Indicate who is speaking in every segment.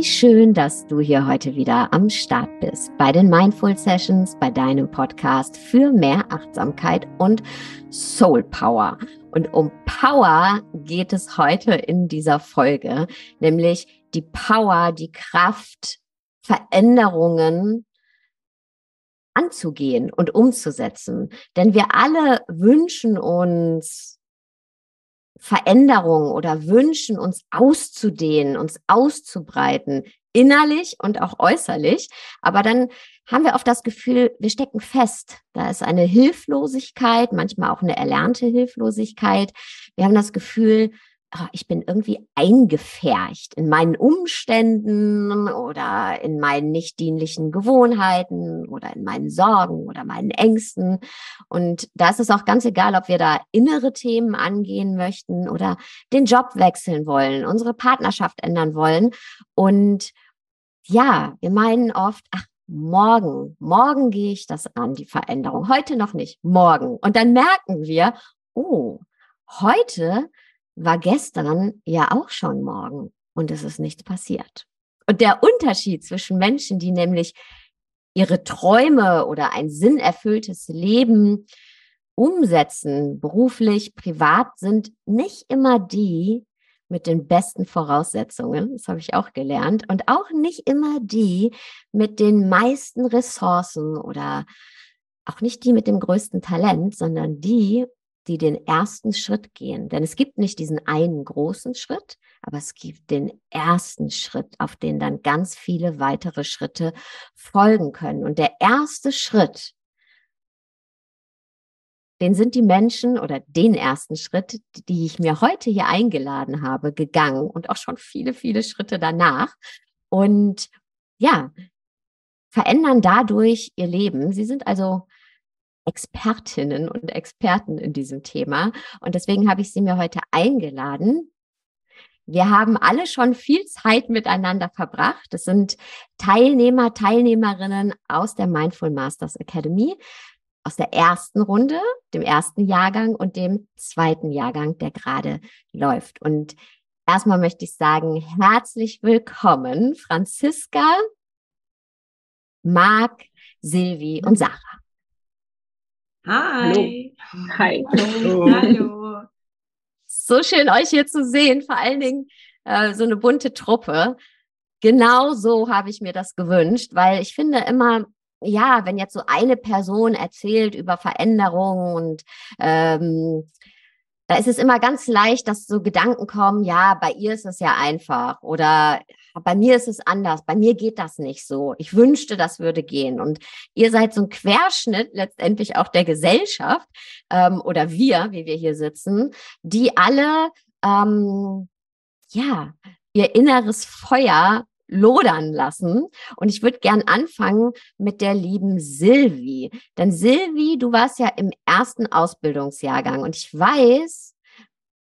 Speaker 1: Wie schön, dass du hier heute wieder am Start bist bei den Mindful Sessions, bei deinem Podcast für mehr Achtsamkeit und Soul Power. Und um Power geht es heute in dieser Folge, nämlich die Power, die Kraft, Veränderungen anzugehen und umzusetzen. Denn wir alle wünschen uns Veränderung oder wünschen, uns auszudehnen, uns auszubreiten, innerlich und auch äußerlich. Aber dann haben wir oft das Gefühl, wir stecken fest. Da ist eine Hilflosigkeit, manchmal auch eine erlernte Hilflosigkeit. Wir haben das Gefühl, ich bin irgendwie eingefärcht in meinen Umständen oder in meinen nicht dienlichen Gewohnheiten oder in meinen Sorgen oder meinen Ängsten. Und da ist es auch ganz egal, ob wir da innere Themen angehen möchten oder den Job wechseln wollen, unsere Partnerschaft ändern wollen. Und ja, wir meinen oft, ach, morgen, morgen gehe ich das an, die Veränderung. Heute noch nicht, morgen. Und dann merken wir, oh, heute war gestern ja auch schon morgen und es ist nichts passiert. Und der Unterschied zwischen Menschen, die nämlich ihre Träume oder ein sinnerfülltes Leben umsetzen, beruflich, privat, sind nicht immer die mit den besten Voraussetzungen, das habe ich auch gelernt, und auch nicht immer die mit den meisten Ressourcen oder auch nicht die mit dem größten Talent, sondern die die den ersten Schritt gehen. Denn es gibt nicht diesen einen großen Schritt, aber es gibt den ersten Schritt, auf den dann ganz viele weitere Schritte folgen können. Und der erste Schritt, den sind die Menschen oder den ersten Schritt, die ich mir heute hier eingeladen habe, gegangen und auch schon viele, viele Schritte danach. Und ja, verändern dadurch ihr Leben. Sie sind also Expertinnen und Experten in diesem Thema. Und deswegen habe ich sie mir heute eingeladen. Wir haben alle schon viel Zeit miteinander verbracht. Das sind Teilnehmer, Teilnehmerinnen aus der Mindful Masters Academy, aus der ersten Runde, dem ersten Jahrgang und dem zweiten Jahrgang, der gerade läuft. Und erstmal möchte ich sagen, herzlich willkommen, Franziska, Marc, Silvi und Sarah.
Speaker 2: Hi.
Speaker 3: Hallo. Hi.
Speaker 2: Hallo. Hallo.
Speaker 1: So schön, euch hier zu sehen. Vor allen Dingen äh, so eine bunte Truppe. Genau so habe ich mir das gewünscht, weil ich finde immer, ja, wenn jetzt so eine Person erzählt über Veränderungen und ähm, da ist es immer ganz leicht, dass so Gedanken kommen, ja, bei ihr ist es ja einfach oder bei mir ist es anders, bei mir geht das nicht so. Ich wünschte, das würde gehen. Und ihr seid so ein Querschnitt letztendlich auch der Gesellschaft ähm, oder wir, wie wir hier sitzen, die alle ähm, ja ihr inneres Feuer lodern lassen. Und ich würde gern anfangen mit der lieben Silvi. Denn Silvi, du warst ja im ersten Ausbildungsjahrgang und ich weiß,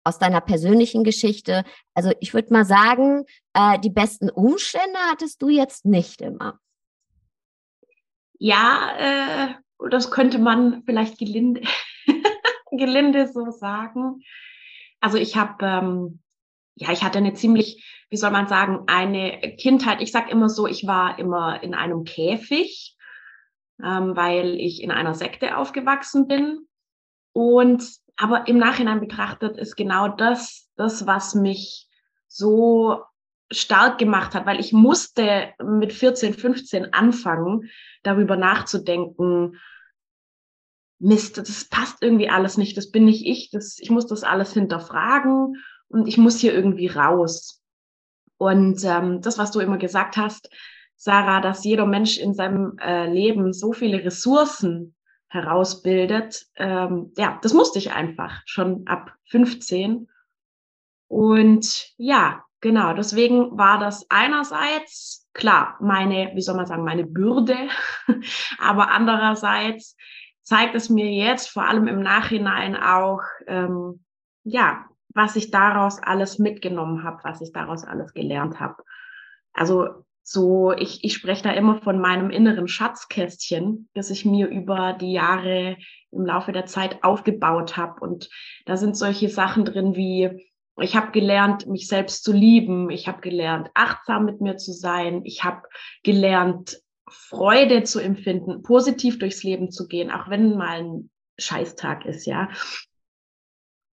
Speaker 1: aus deiner persönlichen Geschichte. Also ich würde mal sagen, äh, die besten Umstände hattest du jetzt nicht immer.
Speaker 2: Ja, äh, das könnte man vielleicht gelinde, gelinde so sagen. Also ich habe, ähm, ja, ich hatte eine ziemlich, wie soll man sagen, eine Kindheit. Ich sage immer so, ich war immer in einem Käfig, ähm, weil ich in einer Sekte aufgewachsen bin. Und aber im Nachhinein betrachtet ist genau das, das, was mich so stark gemacht hat, weil ich musste mit 14, 15 anfangen, darüber nachzudenken, Mist, das passt irgendwie alles nicht, das bin nicht ich, das, ich muss das alles hinterfragen und ich muss hier irgendwie raus. Und ähm, das, was du immer gesagt hast, Sarah, dass jeder Mensch in seinem äh, Leben so viele Ressourcen herausbildet. Ähm, ja, das musste ich einfach schon ab 15. Und ja, genau, deswegen war das einerseits, klar, meine, wie soll man sagen, meine Bürde, aber andererseits zeigt es mir jetzt vor allem im Nachhinein auch, ähm, ja, was ich daraus alles mitgenommen habe, was ich daraus alles gelernt habe. Also so, ich, ich spreche da immer von meinem inneren Schatzkästchen, das ich mir über die Jahre im Laufe der Zeit aufgebaut habe. Und da sind solche Sachen drin wie Ich habe gelernt, mich selbst zu lieben. Ich habe gelernt, achtsam mit mir zu sein. Ich habe gelernt, Freude zu empfinden, positiv durchs Leben zu gehen, auch wenn mal ein Scheißtag ist, ja.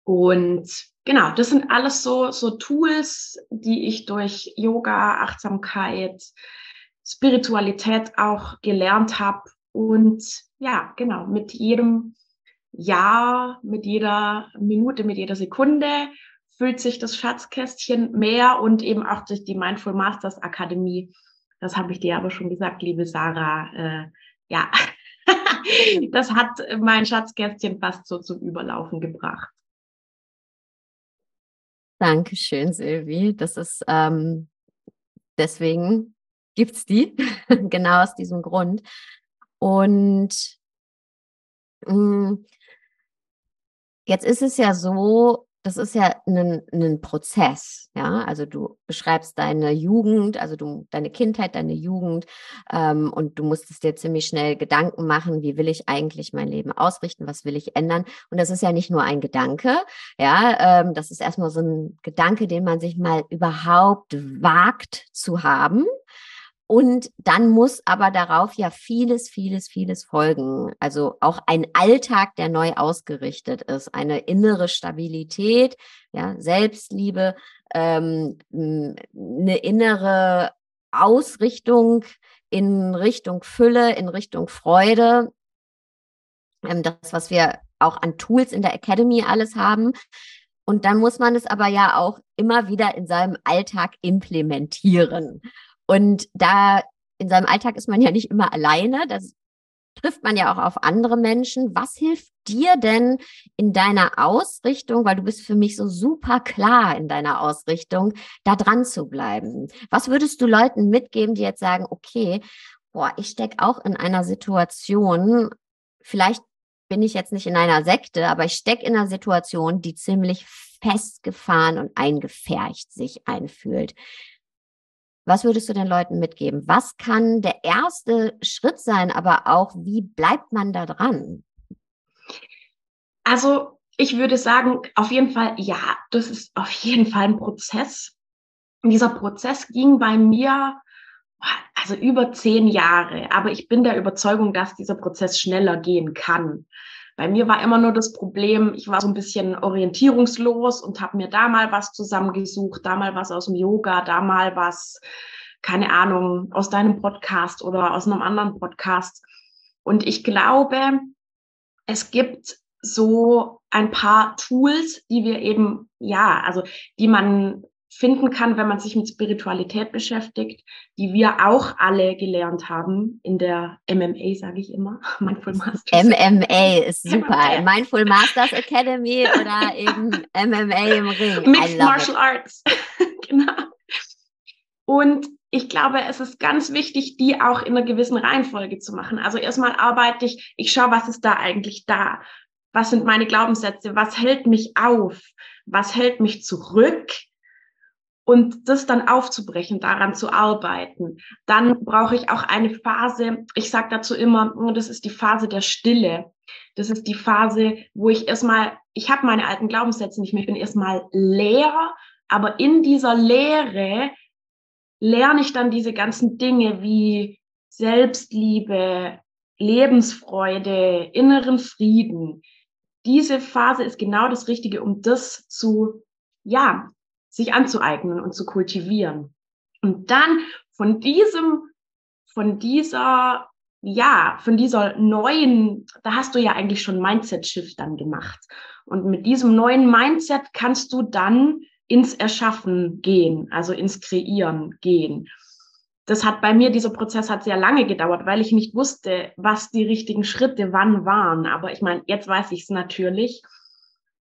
Speaker 2: Und genau, das sind alles so, so Tools, die ich durch Yoga, Achtsamkeit, Spiritualität auch gelernt habe. Und ja, genau, mit jedem Jahr, mit jeder Minute, mit jeder Sekunde füllt sich das Schatzkästchen mehr und eben auch durch die Mindful Masters Akademie. Das habe ich dir aber schon gesagt, liebe Sarah. Äh, ja, das hat mein Schatzkästchen fast so zum Überlaufen gebracht.
Speaker 1: Dankeschön, Silvi. Das ist ähm, deswegen gibt es die, genau aus diesem Grund. Und mh, mm, jetzt ist es ja so, das ist ja ein, ein Prozess, ja. Also du beschreibst deine Jugend, also du, deine Kindheit, deine Jugend, ähm, und du musstest dir ziemlich schnell Gedanken machen, wie will ich eigentlich mein Leben ausrichten, was will ich ändern? Und das ist ja nicht nur ein Gedanke, ja, ähm, das ist erstmal so ein Gedanke, den man sich mal überhaupt wagt zu haben. Und dann muss aber darauf ja vieles, vieles, vieles folgen. Also auch ein Alltag, der neu ausgerichtet ist, eine innere Stabilität, ja, Selbstliebe, ähm, eine innere Ausrichtung in Richtung Fülle, in Richtung Freude. Ähm, das, was wir auch an Tools in der Academy alles haben. Und dann muss man es aber ja auch immer wieder in seinem Alltag implementieren. Und da in seinem Alltag ist man ja nicht immer alleine. Das trifft man ja auch auf andere Menschen. Was hilft dir denn in deiner Ausrichtung, weil du bist für mich so super klar in deiner Ausrichtung, da dran zu bleiben? Was würdest du Leuten mitgeben, die jetzt sagen, okay, boah, ich stecke auch in einer Situation, vielleicht bin ich jetzt nicht in einer Sekte, aber ich stecke in einer Situation, die ziemlich festgefahren und eingefärcht sich einfühlt. Was würdest du den Leuten mitgeben? Was kann der erste Schritt sein, aber auch wie bleibt man da dran?
Speaker 2: Also ich würde sagen, auf jeden Fall, ja, das ist auf jeden Fall ein Prozess. Und dieser Prozess ging bei mir also über zehn Jahre, aber ich bin der Überzeugung, dass dieser Prozess schneller gehen kann. Bei mir war immer nur das Problem, ich war so ein bisschen orientierungslos und habe mir da mal was zusammengesucht, da mal was aus dem Yoga, da mal was, keine Ahnung, aus deinem Podcast oder aus einem anderen Podcast. Und ich glaube, es gibt so ein paar Tools, die wir eben, ja, also die man finden kann, wenn man sich mit Spiritualität beschäftigt, die wir auch alle gelernt haben in der MMA, sage ich immer,
Speaker 1: Mindful Masters. MMA ist super. MMA. Mindful Masters Academy oder eben MMA im Ring.
Speaker 2: Mixed Martial it. Arts. genau. Und ich glaube, es ist ganz wichtig, die auch in einer gewissen Reihenfolge zu machen. Also erstmal arbeite ich, ich schaue, was ist da eigentlich da? Was sind meine Glaubenssätze? Was hält mich auf? Was hält mich zurück? Und das dann aufzubrechen, daran zu arbeiten. Dann brauche ich auch eine Phase, ich sage dazu immer, das ist die Phase der Stille. Das ist die Phase, wo ich erstmal, ich habe meine alten Glaubenssätze nicht mehr, ich bin erstmal leer, aber in dieser Leere lerne ich dann diese ganzen Dinge wie Selbstliebe, Lebensfreude, inneren Frieden. Diese Phase ist genau das Richtige, um das zu, ja, sich anzueignen und zu kultivieren. Und dann von diesem, von dieser, ja, von dieser neuen, da hast du ja eigentlich schon Mindset-Shift dann gemacht. Und mit diesem neuen Mindset kannst du dann ins Erschaffen gehen, also ins Kreieren gehen. Das hat bei mir, dieser Prozess hat sehr lange gedauert, weil ich nicht wusste, was die richtigen Schritte wann waren. Aber ich meine, jetzt weiß ich es natürlich.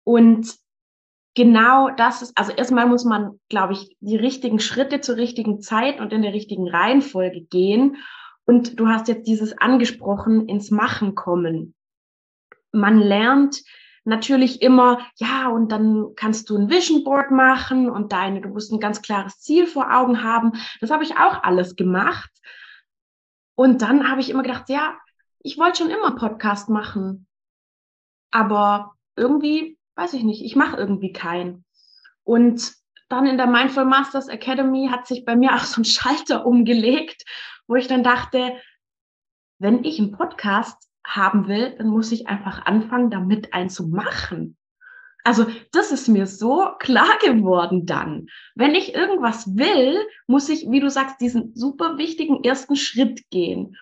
Speaker 2: Und genau das ist, also erstmal muss man, glaube ich, die richtigen Schritte zur richtigen Zeit und in der richtigen Reihenfolge gehen. Und du hast jetzt dieses angesprochen, ins Machen kommen. Man lernt natürlich immer, ja, und dann kannst du ein Vision Board machen und deine, du musst ein ganz klares Ziel vor Augen haben. Das habe ich auch alles gemacht. Und dann habe ich immer gedacht, ja, ich wollte schon immer Podcast machen. Aber irgendwie weiß ich nicht, ich mache irgendwie keinen. Und dann in der Mindful Masters Academy hat sich bei mir auch so ein Schalter umgelegt, wo ich dann dachte, wenn ich einen Podcast haben will, dann muss ich einfach anfangen, damit einen zu machen. Also das ist mir so klar geworden dann. Wenn ich irgendwas will, muss ich, wie du sagst, diesen super wichtigen ersten Schritt gehen.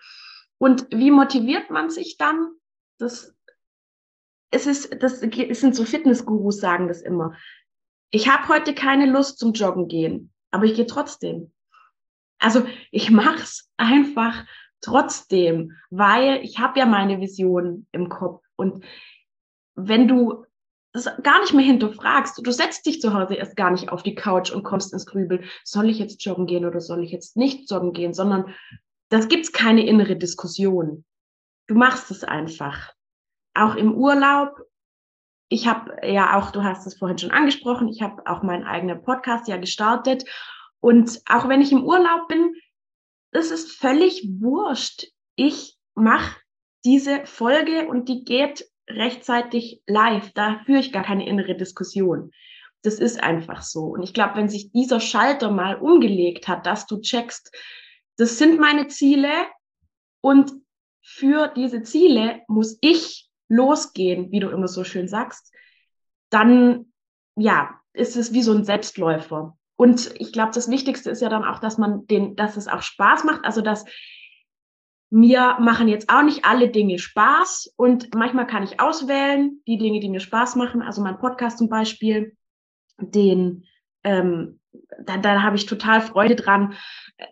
Speaker 2: Und wie motiviert man sich dann? Das, es ist, das es sind so Fitnessgurus sagen das immer. Ich habe heute keine Lust zum Joggen gehen, aber ich gehe trotzdem. Also ich mach's einfach trotzdem, weil ich habe ja meine Vision im Kopf. Und wenn du das gar nicht mehr hinterfragst, du setzt dich zu Hause erst gar nicht auf die Couch und kommst ins Grübel, soll ich jetzt joggen gehen oder soll ich jetzt nicht joggen gehen, sondern das gibt's keine innere Diskussion. Du machst es einfach. Auch im Urlaub. Ich habe ja auch, du hast es vorhin schon angesprochen, ich habe auch meinen eigenen Podcast ja gestartet. Und auch wenn ich im Urlaub bin, es ist völlig wurscht. Ich mache diese Folge und die geht rechtzeitig live. Da führe ich gar keine innere Diskussion. Das ist einfach so. Und ich glaube, wenn sich dieser Schalter mal umgelegt hat, dass du checkst, das sind meine Ziele und für diese Ziele muss ich losgehen, wie du immer so schön sagst, dann ja, ist es wie so ein Selbstläufer. Und ich glaube, das Wichtigste ist ja dann auch, dass man den, dass es auch Spaß macht, also dass mir machen jetzt auch nicht alle Dinge Spaß und manchmal kann ich auswählen, die Dinge, die mir Spaß machen, also mein Podcast zum Beispiel, den, ähm, da, da habe ich total Freude dran.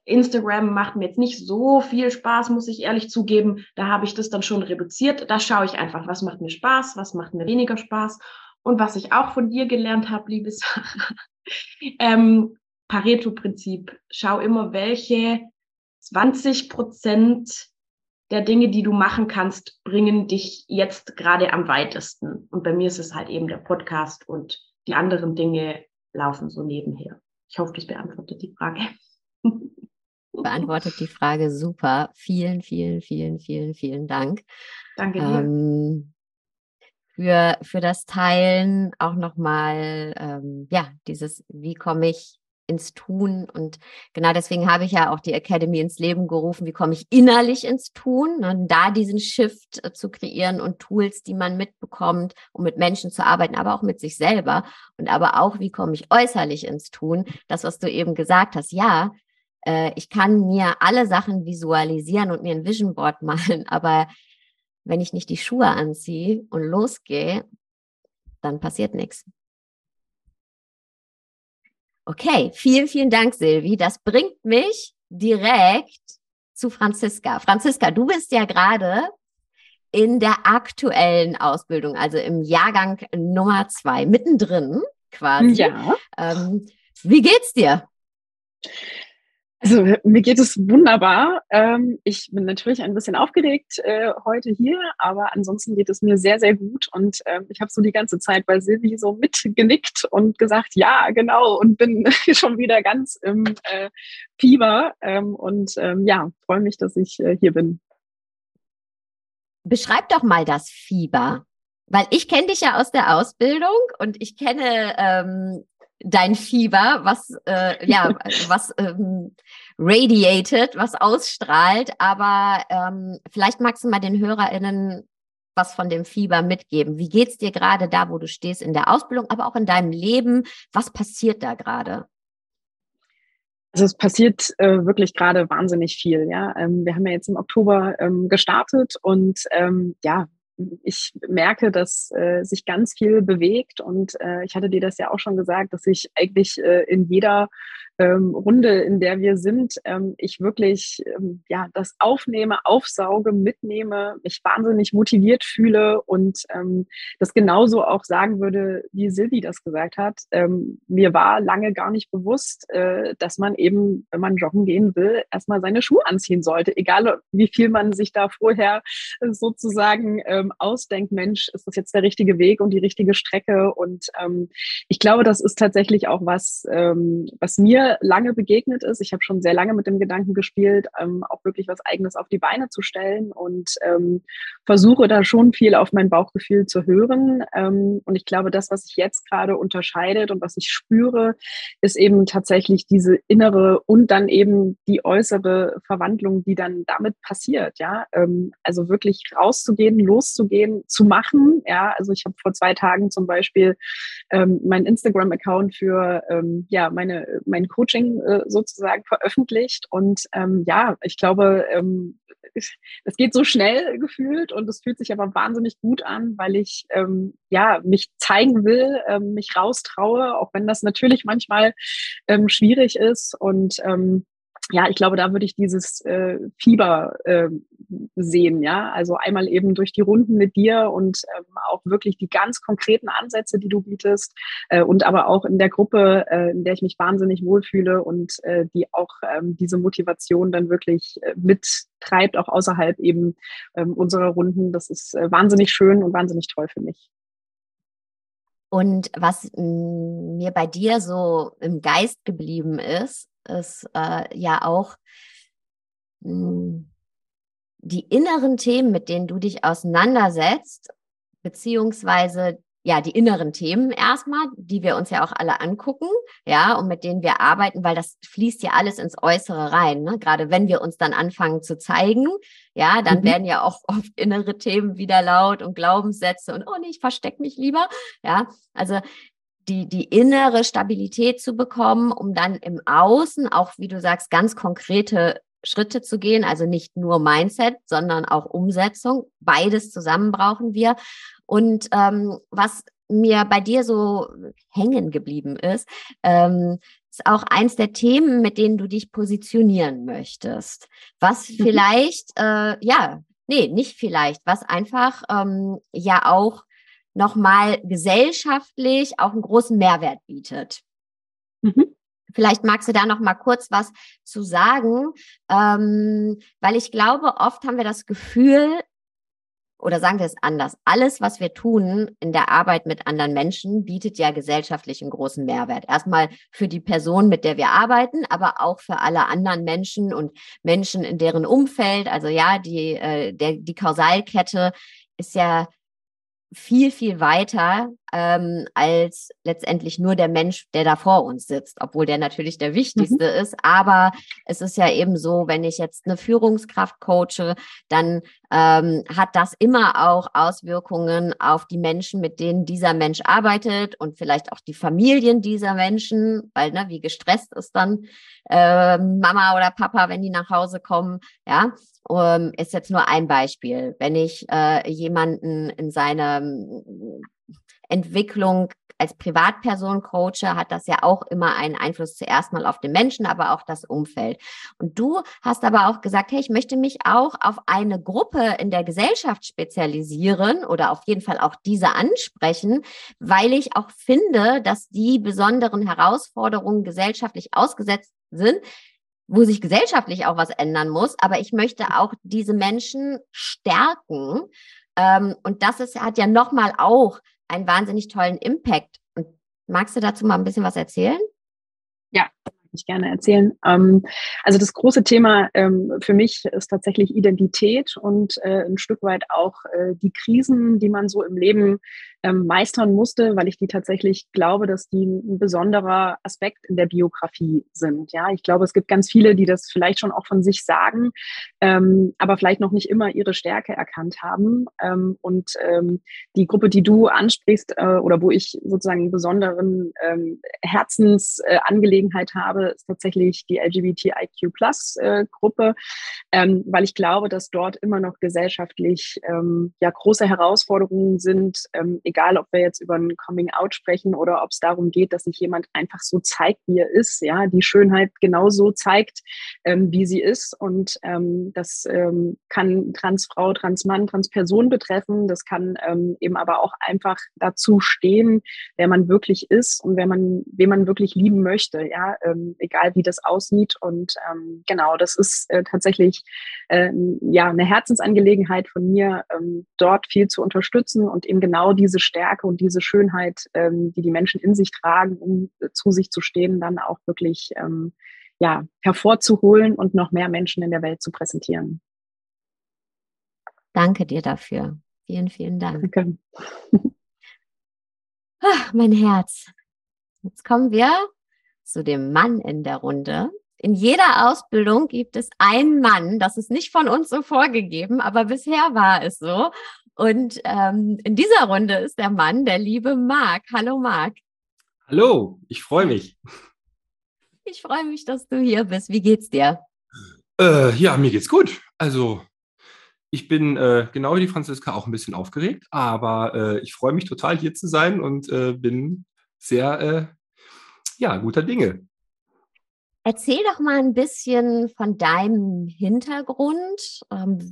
Speaker 2: Instagram macht mir jetzt nicht so viel Spaß, muss ich ehrlich zugeben. Da habe ich das dann schon reduziert. Da schaue ich einfach, was macht mir Spaß, was macht mir weniger Spaß. Und was ich auch von dir gelernt habe, liebe Sarah, ähm, Pareto-Prinzip. Schau immer, welche 20 Prozent der Dinge, die du machen kannst, bringen dich jetzt gerade am weitesten. Und bei mir ist es halt eben der Podcast und die anderen Dinge laufen so nebenher. Ich hoffe, das beantwortet die Frage.
Speaker 1: Beantwortet die Frage super. Vielen, vielen, vielen, vielen, vielen Dank.
Speaker 2: Danke dir. Ähm,
Speaker 1: für, für das Teilen auch nochmal, ähm, ja, dieses, wie komme ich ins Tun. Und genau deswegen habe ich ja auch die Academy ins Leben gerufen. Wie komme ich innerlich ins Tun? Und da diesen Shift äh, zu kreieren und Tools, die man mitbekommt, um mit Menschen zu arbeiten, aber auch mit sich selber. Und aber auch, wie komme ich äußerlich ins Tun? Das, was du eben gesagt hast. Ja, äh, ich kann mir alle Sachen visualisieren und mir ein Vision Board malen, aber wenn ich nicht die Schuhe anziehe und losgehe, dann passiert nichts. Okay, vielen, vielen Dank, Silvi. Das bringt mich direkt zu Franziska. Franziska, du bist ja gerade in der aktuellen Ausbildung, also im Jahrgang Nummer zwei, mittendrin quasi.
Speaker 3: Ja.
Speaker 1: Ähm, wie geht's dir?
Speaker 3: Also mir geht es wunderbar. Ähm, ich bin natürlich ein bisschen aufgeregt äh, heute hier, aber ansonsten geht es mir sehr, sehr gut. Und äh, ich habe so die ganze Zeit bei Silvi so mitgenickt und gesagt, ja, genau, und bin schon wieder ganz im äh, Fieber. Ähm, und ähm, ja, freue mich, dass ich äh, hier bin.
Speaker 1: Beschreib doch mal das Fieber. Weil ich kenne dich ja aus der Ausbildung und ich kenne ähm, dein Fieber, was äh, ja was ähm, radiated, was ausstrahlt. Aber ähm, vielleicht magst du mal den HörerInnen was von dem Fieber mitgeben. Wie geht's dir gerade da, wo du stehst in der Ausbildung, aber auch in deinem Leben? Was passiert da gerade?
Speaker 3: Also es passiert äh, wirklich gerade wahnsinnig viel. Ja, ähm, wir haben ja jetzt im Oktober ähm, gestartet und ähm, ja, ich merke, dass äh, sich ganz viel bewegt und äh, ich hatte dir das ja auch schon gesagt, dass ich eigentlich äh, in jeder ähm, Runde, in der wir sind, ähm, ich wirklich ähm, ja das aufnehme, aufsauge, mitnehme, mich wahnsinnig motiviert fühle und ähm, das genauso auch sagen würde, wie Silvi das gesagt hat. Ähm, mir war lange gar nicht bewusst, äh, dass man eben, wenn man joggen gehen will, erstmal seine Schuhe anziehen sollte, egal wie viel man sich da vorher sozusagen ähm, ausdenkt, Mensch, ist das jetzt der richtige Weg und die richtige Strecke? Und ähm, ich glaube, das ist tatsächlich auch was, ähm, was mir lange begegnet ist. Ich habe schon sehr lange mit dem Gedanken gespielt, ähm, auch wirklich was Eigenes auf die Beine zu stellen und ähm, versuche da schon viel auf mein Bauchgefühl zu hören. Ähm, und ich glaube, das, was sich jetzt gerade unterscheidet und was ich spüre, ist eben tatsächlich diese innere und dann eben die äußere Verwandlung, die dann damit passiert. Ja, ähm, also wirklich rauszugehen, loszugehen, zu machen. Ja, also ich habe vor zwei Tagen zum Beispiel ähm, meinen Instagram-Account für ähm, ja meine mein Coaching äh, sozusagen veröffentlicht und ähm, ja, ich glaube, ähm, es geht so schnell gefühlt und es fühlt sich aber wahnsinnig gut an, weil ich ähm, ja mich zeigen will, ähm, mich raustraue, auch wenn das natürlich manchmal ähm, schwierig ist und ähm, ja, ich glaube, da würde ich dieses äh, Fieber äh, sehen, ja. Also einmal eben durch die Runden mit dir und ähm, auch wirklich die ganz konkreten Ansätze, die du bietest äh, und aber auch in der Gruppe, äh, in der ich mich wahnsinnig wohlfühle und äh, die auch ähm, diese Motivation dann wirklich äh, mittreibt, auch außerhalb eben ähm, unserer Runden. Das ist äh, wahnsinnig schön und wahnsinnig toll für mich.
Speaker 1: Und was mir bei dir so im Geist geblieben ist, ist äh, ja auch mh, die inneren Themen, mit denen du dich auseinandersetzt, beziehungsweise ja, die inneren Themen erstmal, die wir uns ja auch alle angucken, ja, und mit denen wir arbeiten, weil das fließt ja alles ins Äußere rein. Ne? Gerade wenn wir uns dann anfangen zu zeigen, ja, dann mhm. werden ja auch oft innere Themen wieder laut und Glaubenssätze und oh nee, ich verstecke mich lieber. Ja, also die, die innere Stabilität zu bekommen, um dann im Außen auch, wie du sagst, ganz konkrete Schritte zu gehen, also nicht nur Mindset, sondern auch Umsetzung. Beides zusammen brauchen wir. Und ähm, was mir bei dir so hängen geblieben ist, ähm, ist auch eins der Themen, mit denen du dich positionieren möchtest. Was mhm. vielleicht, äh, ja, nee, nicht vielleicht, was einfach ähm, ja auch nochmal gesellschaftlich auch einen großen Mehrwert bietet. Mhm. Vielleicht magst du da noch mal kurz was zu sagen, ähm, weil ich glaube, oft haben wir das Gefühl, oder sagen wir es anders, alles, was wir tun in der Arbeit mit anderen Menschen, bietet ja gesellschaftlich einen großen Mehrwert. Erstmal für die Person, mit der wir arbeiten, aber auch für alle anderen Menschen und Menschen in deren Umfeld. Also ja, die, äh, der, die Kausalkette ist ja viel, viel weiter ähm, als letztendlich nur der Mensch, der da vor uns sitzt, obwohl der natürlich der wichtigste mhm. ist. Aber es ist ja eben so, wenn ich jetzt eine Führungskraft coache, dann ähm, hat das immer auch Auswirkungen auf die Menschen, mit denen dieser Mensch arbeitet und vielleicht auch die Familien dieser Menschen, weil ne, wie gestresst ist dann äh, Mama oder Papa, wenn die nach Hause kommen, ja. Um, ist jetzt nur ein Beispiel. Wenn ich äh, jemanden in seiner Entwicklung als Privatperson coache, hat das ja auch immer einen Einfluss zuerst mal auf den Menschen, aber auch das Umfeld. Und du hast aber auch gesagt, hey, ich möchte mich auch auf eine Gruppe in der Gesellschaft spezialisieren oder auf jeden Fall auch diese ansprechen, weil ich auch finde, dass die besonderen Herausforderungen gesellschaftlich ausgesetzt sind, wo sich gesellschaftlich auch was ändern muss. Aber ich möchte auch diese Menschen stärken. Ähm, und das ist, hat ja nochmal auch einen wahnsinnig tollen Impact. Und magst du dazu mal ein bisschen was erzählen?
Speaker 3: Ja, ich gerne erzählen. Ähm, also das große Thema ähm, für mich ist tatsächlich Identität und äh, ein Stück weit auch äh, die Krisen, die man so im Leben ähm, meistern musste, weil ich die tatsächlich glaube, dass die ein besonderer Aspekt in der Biografie sind. Ja, ich glaube, es gibt ganz viele, die das vielleicht schon auch von sich sagen, ähm, aber vielleicht noch nicht immer ihre Stärke erkannt haben. Ähm, und ähm, die Gruppe, die du ansprichst äh, oder wo ich sozusagen einen besonderen ähm, Herzensangelegenheit äh, habe, ist tatsächlich die LGBTIQ Plus äh, Gruppe, ähm, weil ich glaube, dass dort immer noch gesellschaftlich ja große Herausforderungen sind, egal ob wir jetzt über ein Coming-out sprechen oder ob es darum geht, dass sich jemand einfach so zeigt, wie er ist, ja, die Schönheit genauso zeigt, ähm, wie sie ist. Und ähm, das ähm, kann Transfrau, Transmann, Transperson betreffen. Das kann ähm, eben aber auch einfach dazu stehen, wer man wirklich ist und wer man, wen man wirklich lieben möchte, ja, ähm, egal wie das aussieht. Und ähm, genau, das ist äh, tatsächlich äh, ja eine Herzensangelegenheit von mir, ähm, dort viel zu unterstützen und eben genau diese Stärke und diese Schönheit, ähm, die die Menschen in sich tragen, um äh, zu sich zu stehen, dann auch wirklich ähm, ja, hervorzuholen und noch mehr Menschen in der Welt zu präsentieren.
Speaker 1: Danke dir dafür. Vielen, vielen Dank. Danke. Ach, mein Herz. Jetzt kommen wir zu dem Mann in der Runde. In jeder Ausbildung gibt es einen Mann, das ist nicht von uns so vorgegeben, aber bisher war es so. Und ähm, in dieser Runde ist der Mann der liebe Marc. Hallo Marc.
Speaker 4: Hallo, ich freue mich.
Speaker 1: Ich freue mich, dass du hier bist. Wie geht's dir?
Speaker 4: Äh, ja, mir geht's gut. Also ich bin äh, genau wie die Franziska auch ein bisschen aufgeregt, aber äh, ich freue mich total hier zu sein und äh, bin sehr äh, ja guter Dinge.
Speaker 1: Erzähl doch mal ein bisschen von deinem Hintergrund. Ähm,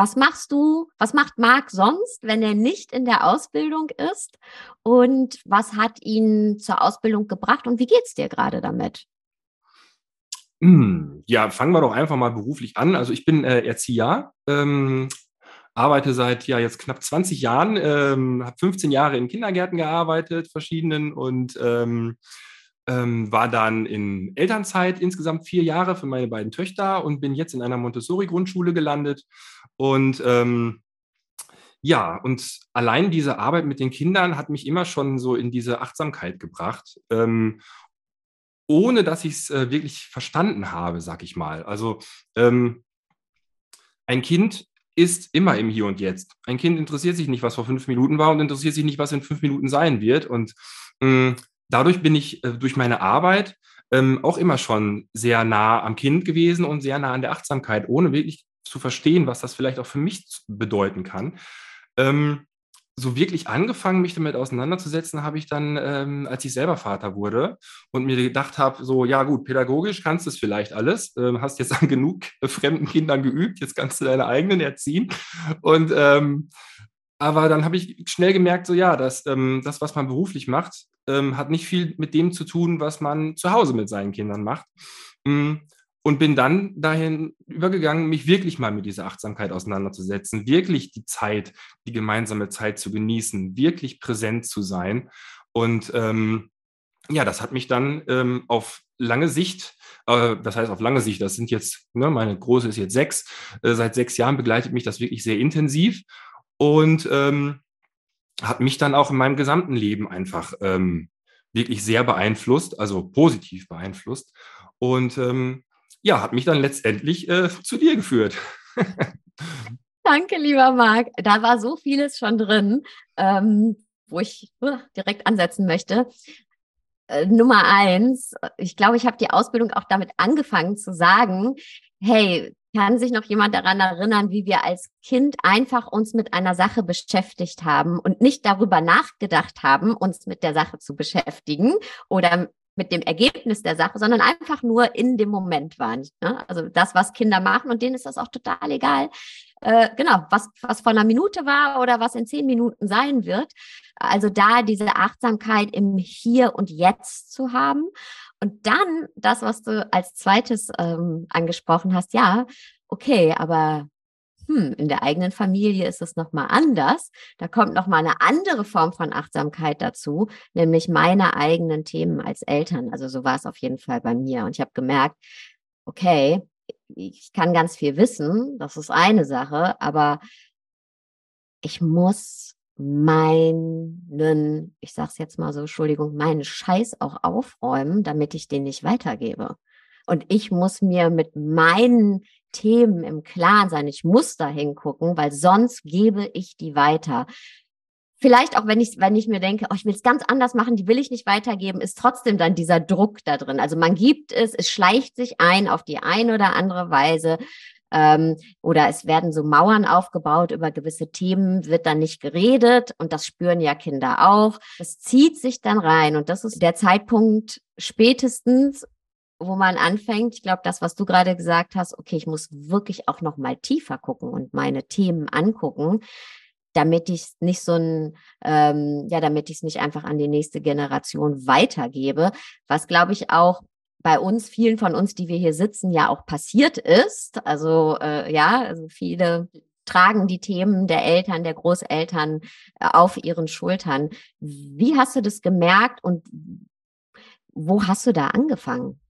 Speaker 1: was machst du, was macht Marc sonst, wenn er nicht in der Ausbildung ist? Und was hat ihn zur Ausbildung gebracht und wie geht es dir gerade damit?
Speaker 4: Hm, ja, fangen wir doch einfach mal beruflich an. Also ich bin äh, Erzieher, ähm, arbeite seit ja jetzt knapp 20 Jahren, ähm, habe 15 Jahre in Kindergärten gearbeitet, verschiedenen und ähm, ähm, war dann in Elternzeit insgesamt vier Jahre für meine beiden Töchter und bin jetzt in einer Montessori-Grundschule gelandet. Und ähm, ja, und allein diese Arbeit mit den Kindern hat mich immer schon so in diese Achtsamkeit gebracht, ähm, ohne dass ich es äh, wirklich verstanden habe, sag ich mal. Also ähm, ein Kind ist immer im Hier und Jetzt. Ein Kind interessiert sich nicht, was vor fünf Minuten war und interessiert sich nicht, was in fünf Minuten sein wird. Und mm, dadurch bin ich äh, durch meine Arbeit ähm, auch immer schon sehr nah am Kind gewesen und sehr nah an der Achtsamkeit, ohne wirklich zu verstehen, was das vielleicht auch für mich bedeuten kann. Ähm, so wirklich angefangen, mich damit auseinanderzusetzen, habe ich dann, ähm, als ich selber Vater wurde und mir gedacht habe, so, ja gut, pädagogisch kannst du es vielleicht alles, ähm, hast jetzt an genug fremden Kindern geübt, jetzt kannst du deine eigenen erziehen. Und ähm, aber dann habe ich schnell gemerkt, so ja, dass ähm, das, was man beruflich macht, ähm, hat nicht viel mit dem zu tun, was man zu Hause mit seinen Kindern macht. Mm, und bin dann dahin übergegangen, mich wirklich mal mit dieser Achtsamkeit auseinanderzusetzen, wirklich die Zeit, die gemeinsame Zeit zu genießen, wirklich präsent zu sein. Und ähm, ja, das hat mich dann ähm, auf lange Sicht, äh, das heißt auf lange Sicht, das sind jetzt, ne, meine Große ist jetzt sechs, äh, seit sechs Jahren begleitet mich das wirklich sehr intensiv und ähm, hat mich dann auch in meinem gesamten Leben einfach ähm, wirklich sehr beeinflusst, also positiv beeinflusst. Und ähm, ja, hat mich dann letztendlich äh, zu dir geführt.
Speaker 1: Danke, lieber Marc. Da war so vieles schon drin, ähm, wo ich uh, direkt ansetzen möchte. Äh, Nummer eins, ich glaube, ich habe die Ausbildung auch damit angefangen zu sagen, hey, kann sich noch jemand daran erinnern, wie wir als Kind einfach uns mit einer Sache beschäftigt haben und nicht darüber nachgedacht haben, uns mit der Sache zu beschäftigen oder mit dem Ergebnis der Sache, sondern einfach nur in dem Moment waren. Ne? Also das, was Kinder machen und denen ist das auch total egal. Äh, genau, was, was vor einer Minute war oder was in zehn Minuten sein wird. Also da diese Achtsamkeit im Hier und Jetzt zu haben. Und dann das, was du als zweites ähm, angesprochen hast, ja, okay, aber hm, in der eigenen Familie ist es nochmal anders. Da kommt nochmal eine andere Form von Achtsamkeit dazu, nämlich meine eigenen Themen als Eltern. Also so war es auf jeden Fall bei mir. Und ich habe gemerkt, okay, ich kann ganz viel wissen, das ist eine Sache, aber ich muss meinen, ich sage es jetzt mal so, Entschuldigung, meinen Scheiß auch aufräumen, damit ich den nicht weitergebe. Und ich muss mir mit meinen Themen im Klaren sein. Ich muss da hingucken, weil sonst gebe ich die weiter. Vielleicht auch, wenn ich, wenn ich mir denke, oh, ich will es ganz anders machen, die will ich nicht weitergeben, ist trotzdem dann dieser Druck da drin. Also man gibt es, es schleicht sich ein auf die eine oder andere Weise. Ähm, oder es werden so Mauern aufgebaut über gewisse Themen, wird dann nicht geredet und das spüren ja Kinder auch. Es zieht sich dann rein und das ist der Zeitpunkt spätestens, wo man anfängt, ich glaube, das, was du gerade gesagt hast, okay, ich muss wirklich auch noch mal tiefer gucken und meine Themen angucken, damit ich nicht so ein, ähm, ja, damit ich es nicht einfach an die nächste Generation weitergebe, was glaube ich auch bei uns, vielen von uns, die wir hier sitzen, ja auch passiert ist. Also äh, ja, also viele tragen die Themen der Eltern, der Großeltern äh, auf ihren Schultern. Wie hast du das gemerkt und wo hast du da angefangen?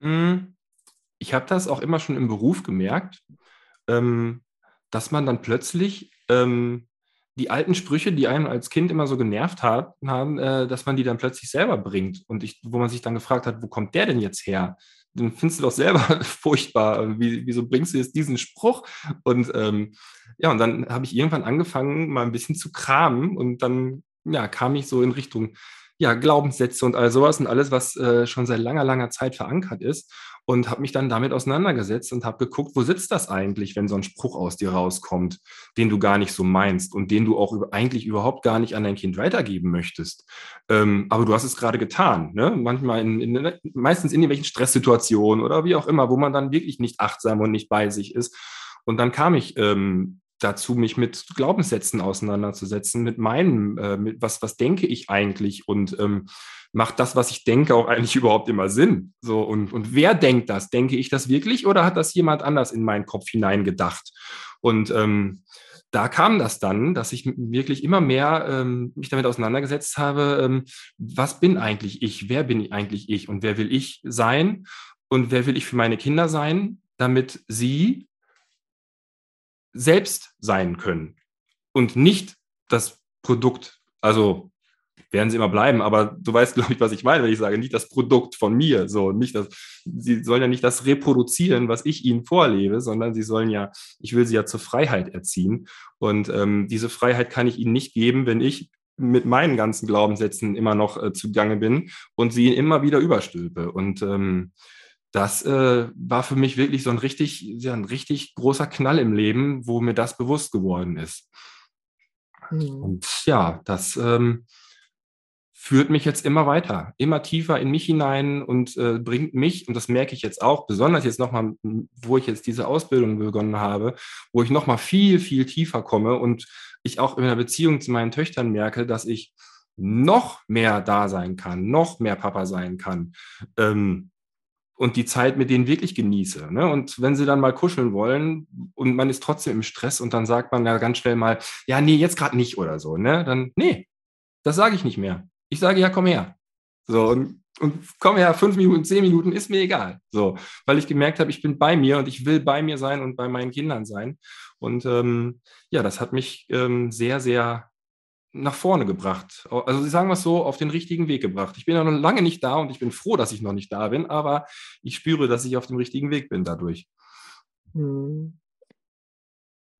Speaker 4: Hm, ich habe das auch immer schon im Beruf gemerkt, ähm, dass man dann plötzlich ähm, die alten Sprüche, die einen als Kind immer so genervt haben, äh, dass man die dann plötzlich selber bringt. Und ich, wo man sich dann gefragt hat, wo kommt der denn jetzt her? Den findest du doch selber furchtbar. Wie, wieso bringst du jetzt diesen Spruch? Und ähm, ja, und dann habe ich irgendwann angefangen, mal ein bisschen zu kramen und dann ja, kam ich so in Richtung ja, Glaubenssätze und all sowas und alles, was äh, schon seit langer, langer Zeit verankert ist. Und habe mich dann damit auseinandergesetzt und habe geguckt, wo sitzt das eigentlich, wenn so ein Spruch aus dir rauskommt, den du gar nicht so meinst und den du auch eigentlich überhaupt gar nicht an dein Kind weitergeben möchtest. Ähm, aber du hast es gerade getan. Ne? Manchmal, in, in, meistens in irgendwelchen Stresssituationen oder wie auch immer, wo man dann wirklich nicht achtsam und nicht bei sich ist. Und dann kam ich ähm, dazu, mich mit Glaubenssätzen auseinanderzusetzen, mit meinem, äh, mit was, was denke ich eigentlich und ähm, macht das, was ich denke, auch eigentlich überhaupt immer Sinn? So, und, und wer denkt das? Denke ich das wirklich oder hat das jemand anders in meinen Kopf hineingedacht? Und ähm, da kam das dann, dass ich wirklich immer mehr ähm, mich damit auseinandergesetzt habe, ähm, was bin eigentlich ich? Wer bin eigentlich ich? Und wer will ich sein? Und wer will ich für meine Kinder sein, damit sie selbst sein können und nicht das Produkt, also werden sie immer bleiben, aber du weißt, glaube ich, was ich meine, wenn ich sage, nicht das Produkt von mir, so, nicht das, sie sollen ja nicht das reproduzieren, was ich ihnen vorlebe, sondern sie sollen ja, ich will sie ja zur Freiheit erziehen. Und ähm, diese Freiheit kann ich ihnen nicht geben, wenn ich mit meinen ganzen Glaubenssätzen immer noch äh, zugange bin und sie immer wieder überstülpe. Und ähm, das äh, war für mich wirklich so ein richtig, ja, ein richtig großer Knall im Leben, wo mir das bewusst geworden ist. Mhm. Und ja, das ähm, führt mich jetzt immer weiter, immer tiefer in mich hinein und äh, bringt mich, und das merke ich jetzt auch, besonders jetzt nochmal, wo ich jetzt diese Ausbildung begonnen habe, wo ich nochmal viel, viel tiefer komme und ich auch in der Beziehung zu meinen Töchtern merke, dass ich noch mehr da sein kann, noch mehr Papa sein kann. Ähm, und die Zeit mit denen wirklich genieße. Ne? Und wenn sie dann mal kuscheln wollen und man ist trotzdem im Stress und dann sagt man ja ganz schnell mal, ja, nee, jetzt gerade nicht oder so, ne? Dann, nee, das sage ich nicht mehr. Ich sage, ja, komm her. So, und, und komm her, fünf Minuten, zehn Minuten, ist mir egal. So, weil ich gemerkt habe, ich bin bei mir und ich will bei mir sein und bei meinen Kindern sein. Und ähm, ja, das hat mich ähm, sehr, sehr nach vorne gebracht. Also Sie sagen es so, auf den richtigen Weg gebracht. Ich bin ja noch lange nicht da und ich bin froh, dass ich noch nicht da bin, aber ich spüre, dass ich auf dem richtigen Weg bin dadurch. Hm.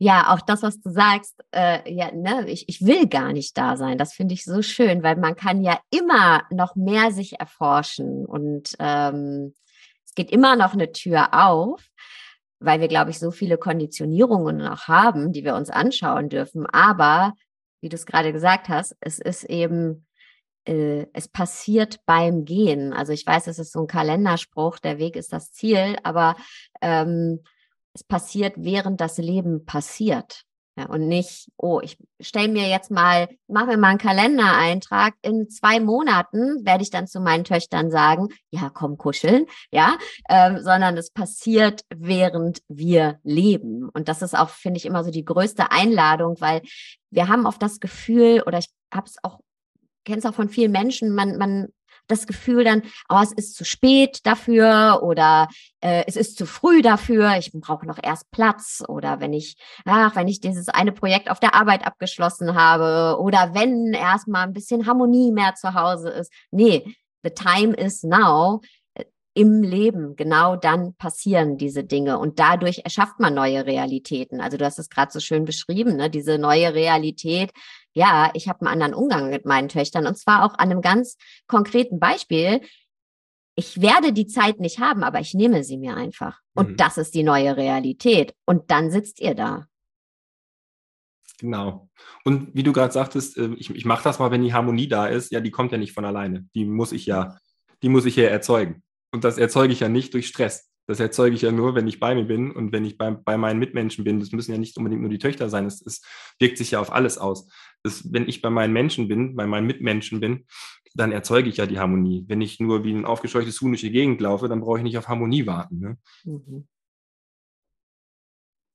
Speaker 1: Ja, auch das, was du sagst, äh, ja, ne, ich, ich will gar nicht da sein. Das finde ich so schön, weil man kann ja immer noch mehr sich erforschen und ähm, es geht immer noch eine Tür auf, weil wir, glaube ich, so viele Konditionierungen noch haben, die wir uns anschauen dürfen. Aber wie du es gerade gesagt hast, es ist eben, äh, es passiert beim Gehen. Also ich weiß, es ist so ein Kalenderspruch, der Weg ist das Ziel, aber ähm, es passiert, während das Leben passiert. Ja, und nicht, oh, ich stelle mir jetzt mal, mache mir mal einen Kalendereintrag. In zwei Monaten werde ich dann zu meinen Töchtern sagen, ja, komm kuscheln, ja, ähm, sondern es passiert, während wir leben. Und das ist auch, finde ich, immer so die größte Einladung, weil wir haben oft das Gefühl, oder ich habe es auch, kenne es auch von vielen Menschen, man, man das Gefühl dann, oh, es ist zu spät dafür oder äh, es ist zu früh dafür, ich brauche noch erst Platz oder wenn ich, ach, wenn ich dieses eine Projekt auf der Arbeit abgeschlossen habe oder wenn erstmal ein bisschen Harmonie mehr zu Hause ist. Nee, the time is now im Leben, genau dann passieren diese Dinge und dadurch erschafft man neue Realitäten. Also du hast es gerade so schön beschrieben, ne? diese neue Realität, ja, ich habe einen anderen Umgang mit meinen Töchtern und zwar auch an einem ganz konkreten Beispiel. ich werde die Zeit nicht haben, aber ich nehme sie mir einfach. Und
Speaker 4: Mhm.
Speaker 1: das ist die neue Realität. Und dann sitzt ihr da.
Speaker 4: Genau. Und wie du gerade sagtest, äh, ich, ich mache das mal, wenn die Harmonie da ist. Ja, die kommt ja nicht von alleine. Die muss ich ja, die muss ich ja erzeugen. Und das erzeuge ich ja nicht durch Stress. Das erzeuge ich ja nur, wenn ich bei mir bin und wenn ich bei, bei meinen Mitmenschen bin. Das müssen ja nicht unbedingt nur die Töchter sein. Es, es wirkt sich ja auf alles aus. Das, wenn ich bei meinen Menschen bin, bei meinen Mitmenschen bin, dann erzeuge ich ja die Harmonie. Wenn ich nur wie ein aufgescheuchtes Huhn durch die Gegend laufe, dann brauche ich nicht auf Harmonie warten. Ne?
Speaker 1: Mhm.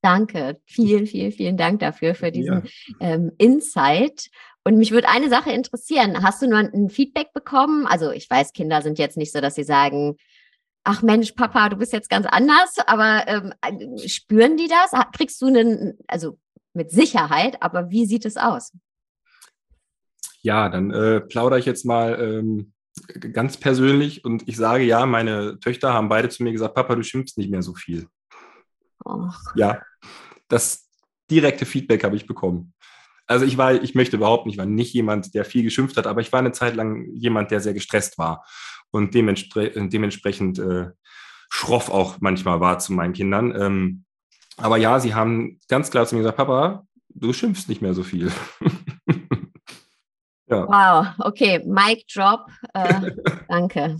Speaker 1: Danke, vielen, vielen, vielen Dank dafür, für diesen ähm, Insight. Und mich würde eine Sache interessieren. Hast du nur ein Feedback bekommen? Also ich weiß, Kinder sind jetzt nicht so, dass sie sagen, ach Mensch, Papa, du bist jetzt ganz anders, aber ähm, äh, spüren die das? Kriegst du einen, also mit Sicherheit, aber wie sieht es aus?
Speaker 4: Ja, dann äh, plaudere ich jetzt mal ähm, ganz persönlich und ich sage ja, meine Töchter haben beide zu mir gesagt, Papa, du schimpfst nicht mehr so viel.
Speaker 1: Oh,
Speaker 4: Ja, das direkte Feedback habe ich bekommen. Also ich war, ich möchte überhaupt nicht, war nicht jemand, der viel geschimpft hat, aber ich war eine Zeit lang jemand, der sehr gestresst war und dementspre dementsprechend äh, schroff auch manchmal war zu meinen Kindern. Ähm, aber ja, sie haben ganz klar zu mir gesagt, Papa, du schimpfst nicht mehr so viel. ja,
Speaker 1: wow, okay, Mic Drop. Äh, danke.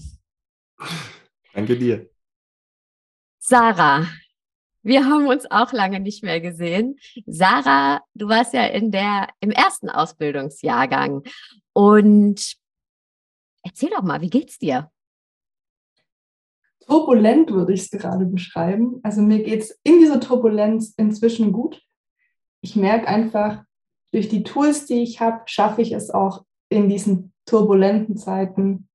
Speaker 4: danke dir.
Speaker 1: Sarah, wir haben uns auch lange nicht mehr gesehen. Sarah, du warst ja in der, im ersten Ausbildungsjahrgang. Und erzähl doch mal, wie geht's dir?
Speaker 5: turbulent würde ich es gerade beschreiben. Also mir geht es in dieser Turbulenz inzwischen gut. Ich merke einfach, durch die Tools, die ich habe, schaffe ich es auch in diesen turbulenten Zeiten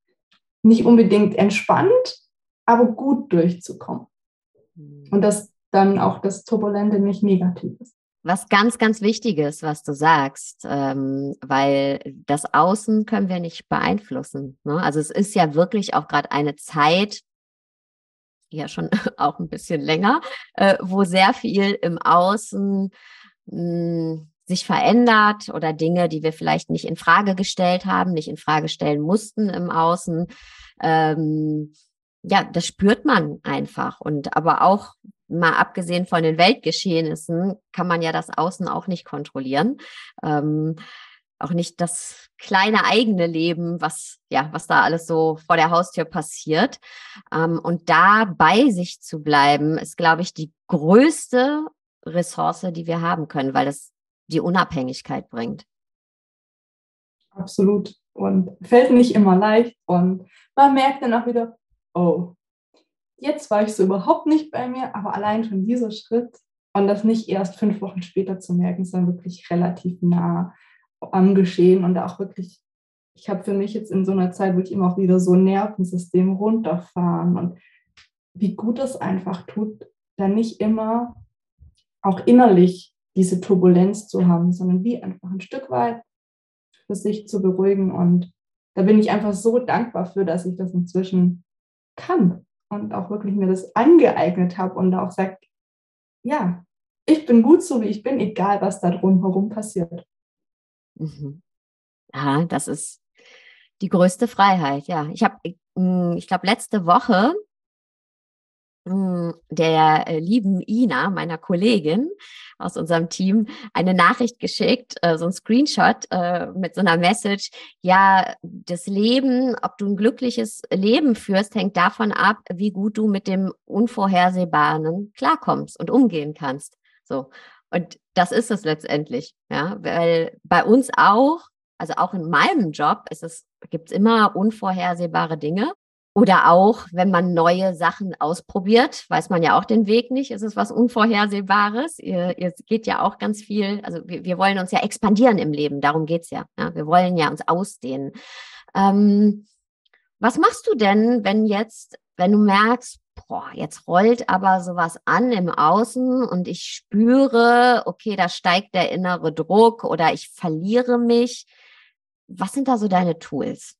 Speaker 5: nicht unbedingt entspannt, aber gut durchzukommen. Und dass dann auch das Turbulente nicht negativ ist.
Speaker 1: Was ganz, ganz Wichtiges, was du sagst, ähm, weil das Außen können wir nicht beeinflussen. Ne? Also es ist ja wirklich auch gerade eine Zeit, ja schon auch ein bisschen länger, äh, wo sehr viel im Außen mh, sich verändert oder Dinge, die wir vielleicht nicht in Frage gestellt haben, nicht in Frage stellen mussten im Außen. Ähm, ja, das spürt man einfach. Und aber auch mal abgesehen von den Weltgeschehnissen kann man ja das Außen auch nicht kontrollieren. Ähm, auch nicht das kleine eigene Leben, was ja, was da alles so vor der Haustür passiert. Ähm, und da bei sich zu bleiben, ist, glaube ich, die größte Ressource, die wir haben können, weil das die Unabhängigkeit bringt.
Speaker 5: Absolut. Und fällt nicht immer leicht. Und man merkt dann auch wieder, oh, jetzt war ich so überhaupt nicht bei mir, aber allein schon dieser Schritt und das nicht erst fünf Wochen später zu merken, sondern wirklich relativ nah am Geschehen und auch wirklich, ich habe für mich jetzt in so einer Zeit wirklich immer auch wieder so ein Nervensystem runterfahren und wie gut es einfach tut, dann nicht immer auch innerlich diese Turbulenz zu haben, sondern wie einfach ein Stück weit für sich zu beruhigen. Und da bin ich einfach so dankbar für, dass ich das inzwischen kann und auch wirklich mir das angeeignet habe und auch sagt, ja, ich bin gut so, wie ich bin, egal was da drumherum passiert.
Speaker 1: Mhm. Ja, das ist die größte Freiheit. Ja, ich habe, ich glaube, letzte Woche der äh, lieben Ina, meiner Kollegin aus unserem Team, eine Nachricht geschickt, äh, so ein Screenshot äh, mit so einer Message. Ja, das Leben, ob du ein glückliches Leben führst, hängt davon ab, wie gut du mit dem Unvorhersehbaren klarkommst und umgehen kannst. So. Und das ist es letztendlich, ja, weil bei uns auch, also auch in meinem Job ist es, gibt es immer unvorhersehbare Dinge. Oder auch, wenn man neue Sachen ausprobiert, weiß man ja auch den Weg nicht. Ist es was Unvorhersehbares? Ihr, ihr geht ja auch ganz viel, also wir, wir wollen uns ja expandieren im Leben, darum geht's ja. ja. Wir wollen ja uns ausdehnen. Ähm, was machst du denn, wenn jetzt, wenn du merkst, boah, jetzt rollt aber sowas an im Außen und ich spüre, okay, da steigt der innere Druck oder ich verliere mich. Was sind da so deine Tools?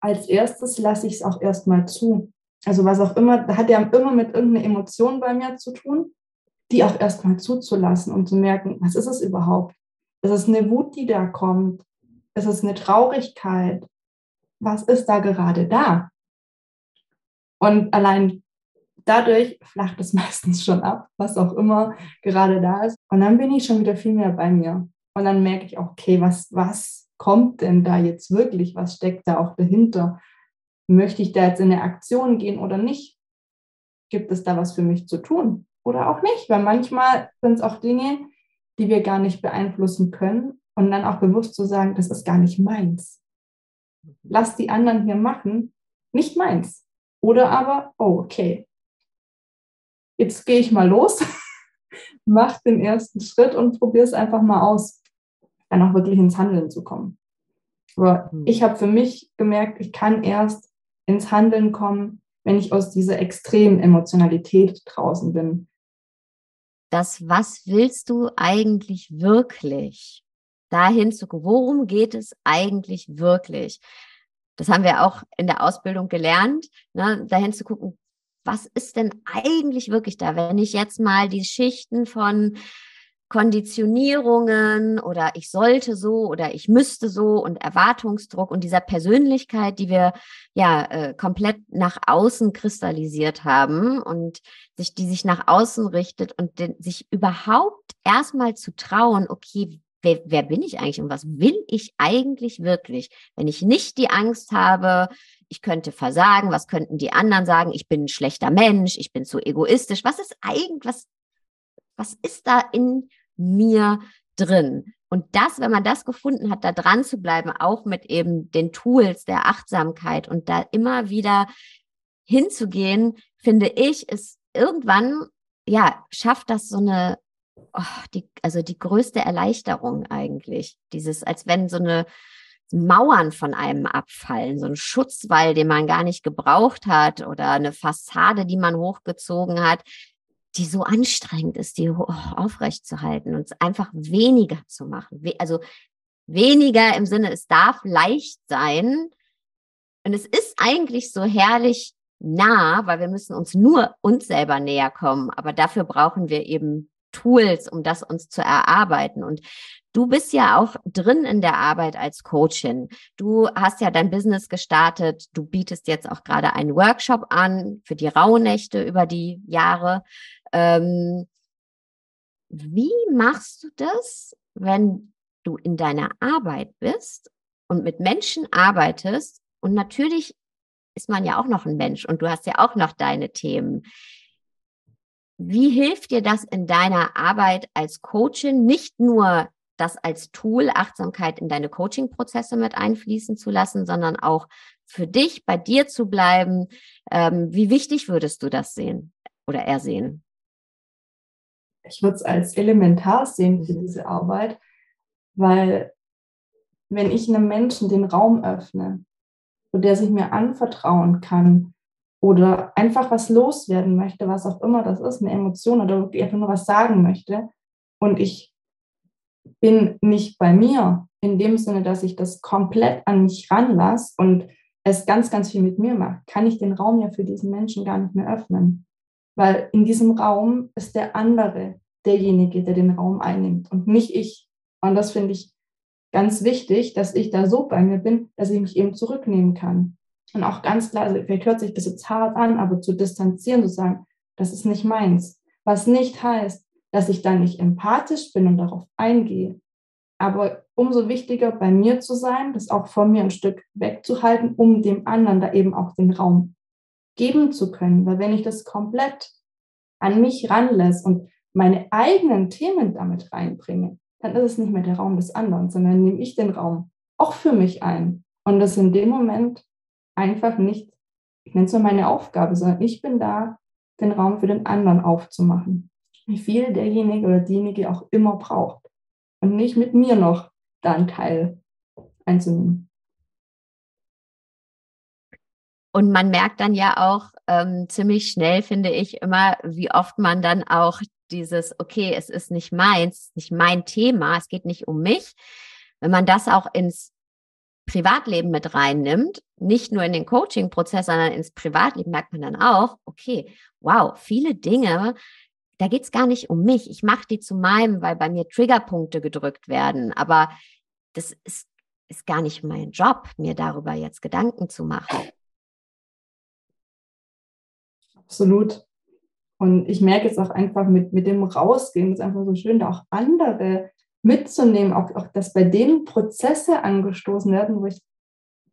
Speaker 5: Als erstes lasse ich es auch erstmal zu. Also was auch immer, hat ja immer mit irgendeiner Emotion bei mir zu tun, die auch erstmal zuzulassen und zu merken, was ist es überhaupt? Ist es eine Wut, die da kommt? Ist es eine Traurigkeit? Was ist da gerade da? Und allein dadurch flacht es meistens schon ab, was auch immer gerade da ist. Und dann bin ich schon wieder viel mehr bei mir. Und dann merke ich okay, was, was kommt denn da jetzt wirklich? Was steckt da auch dahinter? Möchte ich da jetzt in eine Aktion gehen oder nicht? Gibt es da was für mich zu tun oder auch nicht? Weil manchmal sind es auch Dinge, die wir gar nicht beeinflussen können und dann auch bewusst zu sagen, das ist gar nicht meins. Lass die anderen hier machen, nicht meins. Oder aber, oh, okay, jetzt gehe ich mal los, mach den ersten Schritt und probiere es einfach mal aus, dann auch wirklich ins Handeln zu kommen. Aber mhm. ich habe für mich gemerkt, ich kann erst ins Handeln kommen, wenn ich aus dieser extremen Emotionalität draußen bin.
Speaker 1: Das, was willst du eigentlich wirklich? Dahin zu gucken, worum geht es eigentlich wirklich? Das haben wir auch in der Ausbildung gelernt, ne, dahin zu gucken, was ist denn eigentlich wirklich da, wenn ich jetzt mal die Schichten von Konditionierungen oder ich sollte so oder ich müsste so und Erwartungsdruck und dieser Persönlichkeit, die wir ja äh, komplett nach außen kristallisiert haben und sich, die sich nach außen richtet und den, sich überhaupt erstmal zu trauen, okay, wer, wer bin ich eigentlich und was will ich eigentlich wirklich? Wenn ich nicht die Angst habe, ich könnte versagen, was könnten die anderen sagen, ich bin ein schlechter Mensch, ich bin zu egoistisch. Was ist eigentlich, was, was ist da in mir drin? Und das, wenn man das gefunden hat, da dran zu bleiben, auch mit eben den Tools der Achtsamkeit und da immer wieder hinzugehen, finde ich, ist irgendwann, ja, schafft das so eine, oh, die, also die größte Erleichterung eigentlich. Dieses, als wenn so eine, Mauern von einem abfallen, so ein Schutzwall, den man gar nicht gebraucht hat oder eine Fassade, die man hochgezogen hat, die so anstrengend ist, die aufrecht zu halten und es einfach weniger zu machen. Also weniger im Sinne, es darf leicht sein. Und es ist eigentlich so herrlich nah, weil wir müssen uns nur uns selber näher kommen. Aber dafür brauchen wir eben Tools, um das uns zu erarbeiten. Und du bist ja auch drin in der Arbeit als Coachin. Du hast ja dein Business gestartet. Du bietest jetzt auch gerade einen Workshop an für die Rauhnächte über die Jahre. Ähm, wie machst du das, wenn du in deiner Arbeit bist und mit Menschen arbeitest? Und natürlich ist man ja auch noch ein Mensch und du hast ja auch noch deine Themen. Wie hilft dir das in deiner Arbeit als Coachin, nicht nur das als Tool Achtsamkeit in deine Coaching-Prozesse mit einfließen zu lassen, sondern auch für dich bei dir zu bleiben? Ähm, wie wichtig würdest du das sehen oder ersehen?
Speaker 5: Ich würde es als elementar sehen für diese Arbeit, weil wenn ich einem Menschen den Raum öffne, wo der sich mir anvertrauen kann, oder einfach was loswerden möchte, was auch immer das ist, eine Emotion oder einfach nur was sagen möchte und ich bin nicht bei mir in dem Sinne, dass ich das komplett an mich ranlasse und es ganz, ganz viel mit mir macht, kann ich den Raum ja für diesen Menschen gar nicht mehr öffnen. Weil in diesem Raum ist der andere derjenige, der den Raum einnimmt und nicht ich. Und das finde ich ganz wichtig, dass ich da so bei mir bin, dass ich mich eben zurücknehmen kann. Und auch ganz klar, also vielleicht hört sich das jetzt hart an, aber zu distanzieren, zu sagen, das ist nicht meins. Was nicht heißt, dass ich dann nicht empathisch bin und darauf eingehe. Aber umso wichtiger bei mir zu sein, das auch von mir ein Stück wegzuhalten, um dem anderen da eben auch den Raum geben zu können. Weil wenn ich das komplett an mich ranlässt und meine eigenen Themen damit reinbringe, dann ist es nicht mehr der Raum des anderen, sondern nehme ich den Raum auch für mich ein. Und das in dem Moment einfach nicht, ich nenne es mal meine Aufgabe, sondern ich bin da, den Raum für den anderen aufzumachen. Wie viel derjenige oder diejenige auch immer braucht. Und nicht mit mir noch da einen Teil einzunehmen.
Speaker 1: Und man merkt dann ja auch ähm, ziemlich schnell, finde ich, immer, wie oft man dann auch dieses, okay, es ist nicht meins, nicht mein Thema, es geht nicht um mich. Wenn man das auch ins Privatleben mit reinnimmt, nicht nur in den Coaching-Prozess, sondern ins Privatleben, merkt man dann auch, okay, wow, viele Dinge, da geht es gar nicht um mich. Ich mache die zu meinem, weil bei mir Triggerpunkte gedrückt werden. Aber das ist, ist gar nicht mein Job, mir darüber jetzt Gedanken zu machen.
Speaker 5: Absolut. Und ich merke jetzt auch einfach mit, mit dem Rausgehen, ist einfach so schön, da auch andere mitzunehmen, auch, auch dass bei denen Prozesse angestoßen werden, wo ich,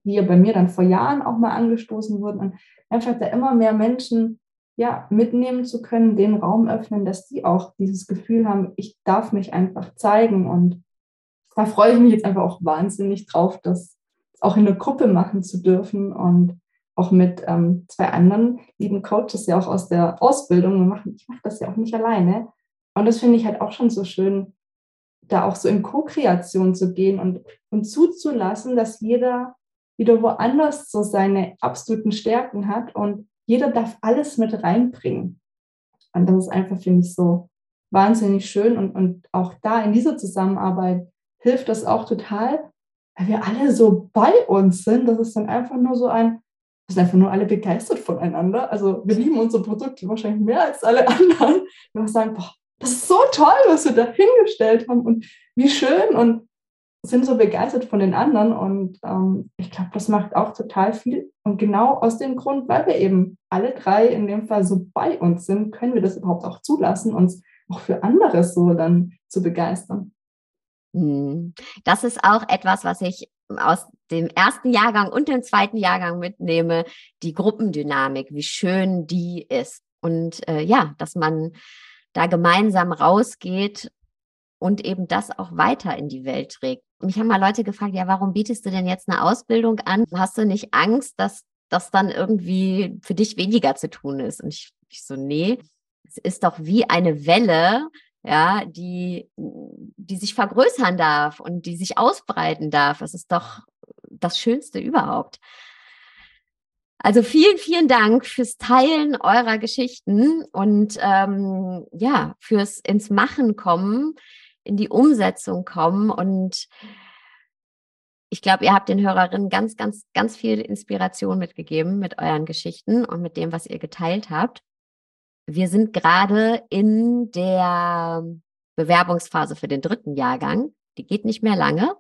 Speaker 5: die ja bei mir dann vor Jahren auch mal angestoßen wurden, und einfach da immer mehr Menschen ja, mitnehmen zu können, den Raum öffnen, dass die auch dieses Gefühl haben, ich darf mich einfach zeigen. Und da freue ich mich jetzt einfach auch wahnsinnig drauf, das auch in der Gruppe machen zu dürfen und auch mit ähm, zwei anderen lieben Coaches ja auch aus der Ausbildung. Wir machen, ich mache das ja auch nicht alleine. Und das finde ich halt auch schon so schön, da auch so in Co-Kreation zu gehen und, und zuzulassen, dass jeder wieder woanders so seine absoluten Stärken hat und jeder darf alles mit reinbringen. Und das ist einfach, finde ich, so wahnsinnig schön. Und, und auch da in dieser Zusammenarbeit hilft das auch total, weil wir alle so bei uns sind. Das ist dann einfach nur so ein, wir sind einfach nur alle begeistert voneinander. Also wir lieben unsere Produkte wahrscheinlich mehr als alle anderen. Wir sagen, boah, das ist so toll, was wir da hingestellt haben und wie schön und sind so begeistert von den anderen. Und ähm, ich glaube, das macht auch total viel. Und genau aus dem Grund, weil wir eben alle drei in dem Fall so bei uns sind, können wir das überhaupt auch zulassen, uns auch für anderes so dann zu begeistern.
Speaker 1: Hm. Das ist auch etwas, was ich aus dem ersten Jahrgang und dem zweiten Jahrgang mitnehme, die Gruppendynamik, wie schön die ist. Und äh, ja, dass man da gemeinsam rausgeht und eben das auch weiter in die Welt trägt. Mich haben mal Leute gefragt, ja, warum bietest du denn jetzt eine Ausbildung an? Hast du nicht Angst, dass das dann irgendwie für dich weniger zu tun ist? Und ich, ich so, nee, es ist doch wie eine Welle, ja, die, die sich vergrößern darf und die sich ausbreiten darf. Es ist doch das Schönste überhaupt. Also vielen, vielen Dank fürs Teilen eurer Geschichten und ähm, ja, fürs ins Machen kommen, in die Umsetzung kommen. Und ich glaube, ihr habt den Hörerinnen ganz, ganz, ganz viel Inspiration mitgegeben mit euren Geschichten und mit dem, was ihr geteilt habt. Wir sind gerade in der Bewerbungsphase für den dritten Jahrgang. Die geht nicht mehr lange.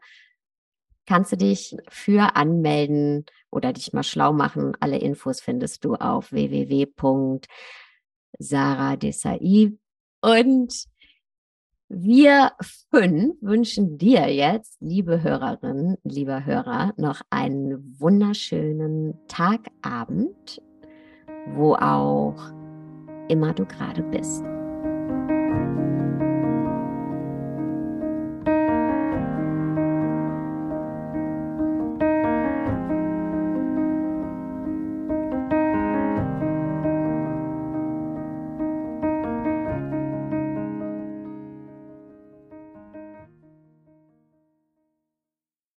Speaker 1: Kannst du dich für anmelden oder dich mal schlau machen? Alle Infos findest du auf www.saradesai. Und wir fünf wünschen dir jetzt, liebe Hörerinnen, lieber Hörer, noch einen wunderschönen Tagabend, wo auch immer du gerade bist.